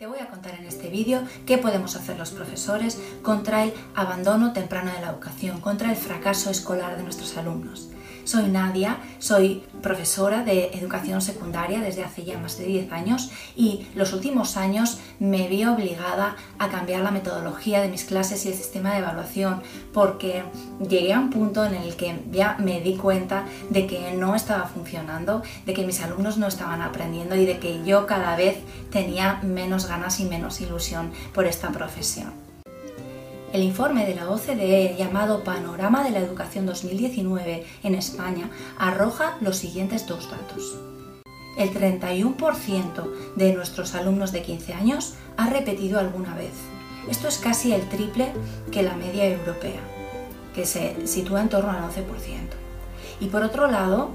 Te voy a contar en este vídeo qué podemos hacer los profesores contra el abandono temprano de la educación, contra el fracaso escolar de nuestros alumnos. Soy Nadia, soy profesora de educación secundaria desde hace ya más de 10 años y los últimos años me vi obligada a cambiar la metodología de mis clases y el sistema de evaluación porque llegué a un punto en el que ya me di cuenta de que no estaba funcionando, de que mis alumnos no estaban aprendiendo y de que yo cada vez tenía menos ganas y menos ilusión por esta profesión. El informe de la OCDE llamado Panorama de la Educación 2019 en España arroja los siguientes dos datos. El 31% de nuestros alumnos de 15 años ha repetido alguna vez. Esto es casi el triple que la media europea, que se sitúa en torno al 11%. Y por otro lado,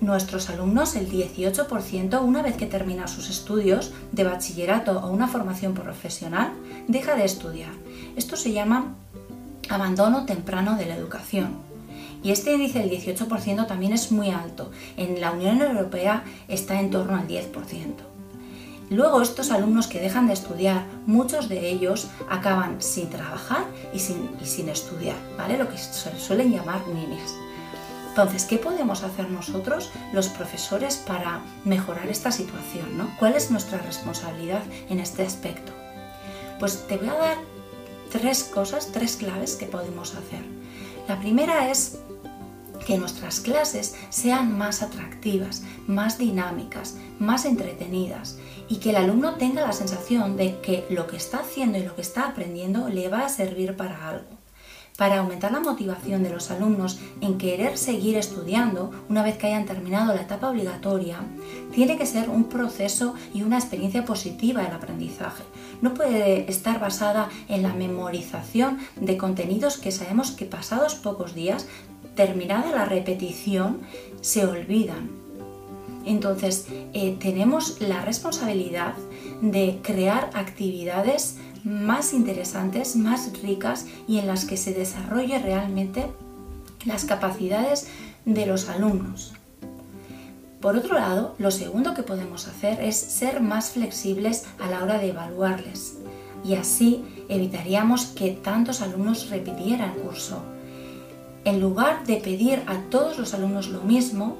Nuestros alumnos, el 18%, una vez que termina sus estudios de bachillerato o una formación profesional, deja de estudiar. Esto se llama abandono temprano de la educación. Y este índice del 18% también es muy alto. En la Unión Europea está en torno al 10%. Luego estos alumnos que dejan de estudiar, muchos de ellos acaban sin trabajar y sin, y sin estudiar, ¿vale? Lo que se suelen llamar niñas. Entonces, ¿qué podemos hacer nosotros, los profesores, para mejorar esta situación? ¿no? ¿Cuál es nuestra responsabilidad en este aspecto? Pues te voy a dar tres cosas, tres claves que podemos hacer. La primera es que nuestras clases sean más atractivas, más dinámicas, más entretenidas y que el alumno tenga la sensación de que lo que está haciendo y lo que está aprendiendo le va a servir para algo para aumentar la motivación de los alumnos en querer seguir estudiando una vez que hayan terminado la etapa obligatoria, tiene que ser un proceso y una experiencia positiva el aprendizaje. No puede estar basada en la memorización de contenidos que sabemos que pasados pocos días, terminada la repetición, se olvidan. Entonces, eh, tenemos la responsabilidad de crear actividades más interesantes, más ricas y en las que se desarrolle realmente las capacidades de los alumnos. Por otro lado, lo segundo que podemos hacer es ser más flexibles a la hora de evaluarles y así evitaríamos que tantos alumnos repitieran curso. En lugar de pedir a todos los alumnos lo mismo,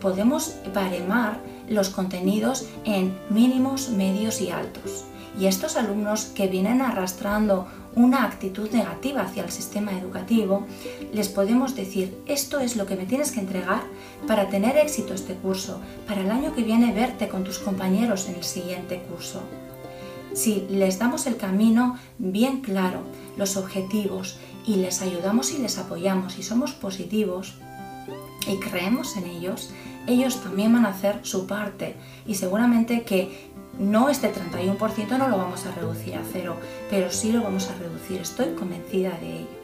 podemos baremar los contenidos en mínimos, medios y altos. Y estos alumnos que vienen arrastrando una actitud negativa hacia el sistema educativo, les podemos decir, esto es lo que me tienes que entregar para tener éxito este curso, para el año que viene verte con tus compañeros en el siguiente curso. Si les damos el camino bien claro, los objetivos, y les ayudamos y les apoyamos y somos positivos y creemos en ellos, ellos también van a hacer su parte y seguramente que no este 31% no lo vamos a reducir a cero, pero sí lo vamos a reducir, estoy convencida de ello.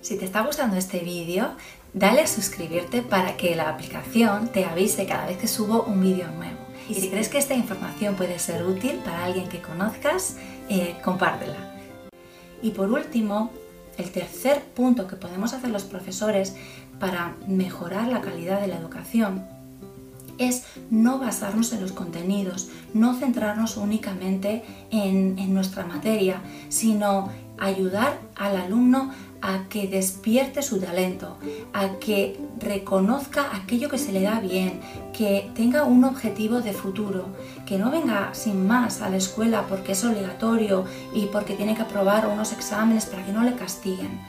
Si te está gustando este vídeo, dale a suscribirte para que la aplicación te avise cada vez que subo un vídeo nuevo. Y si crees que esta información puede ser útil para alguien que conozcas, eh, compártela. Y por último, el tercer punto que podemos hacer los profesores para mejorar la calidad de la educación es no basarnos en los contenidos, no centrarnos únicamente en, nuestra materia, sino ayudar al alumno a que despierte su talento, a que reconozca aquello que se le da bien, que tenga un objetivo de futuro, que no venga sin más a la escuela porque es obligatorio y porque tiene que aprobar unos exámenes para que no le castiguen.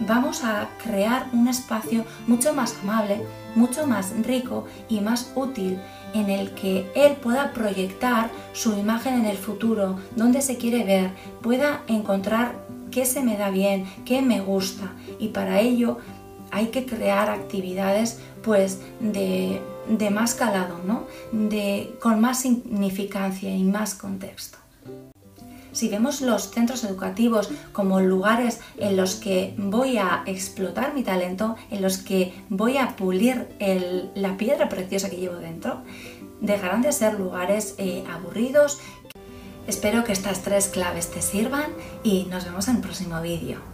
Vamos a crear un espacio mucho más amable, mucho más rico y más útil en el que él pueda proyectar su imagen en el futuro, donde se quiere ver, pueda encontrar qué se me da bien, qué me gusta y para ello hay que crear actividades pues de, más calado, ¿no? de, con más significancia y más contexto. Si vemos los centros educativos como lugares en los que voy a explotar mi talento, en los que voy a pulir la piedra preciosa que llevo dentro, dejarán de ser lugares eh, aburridos Espero que estas tres claves te sirvan y nos vemos en el próximo vídeo.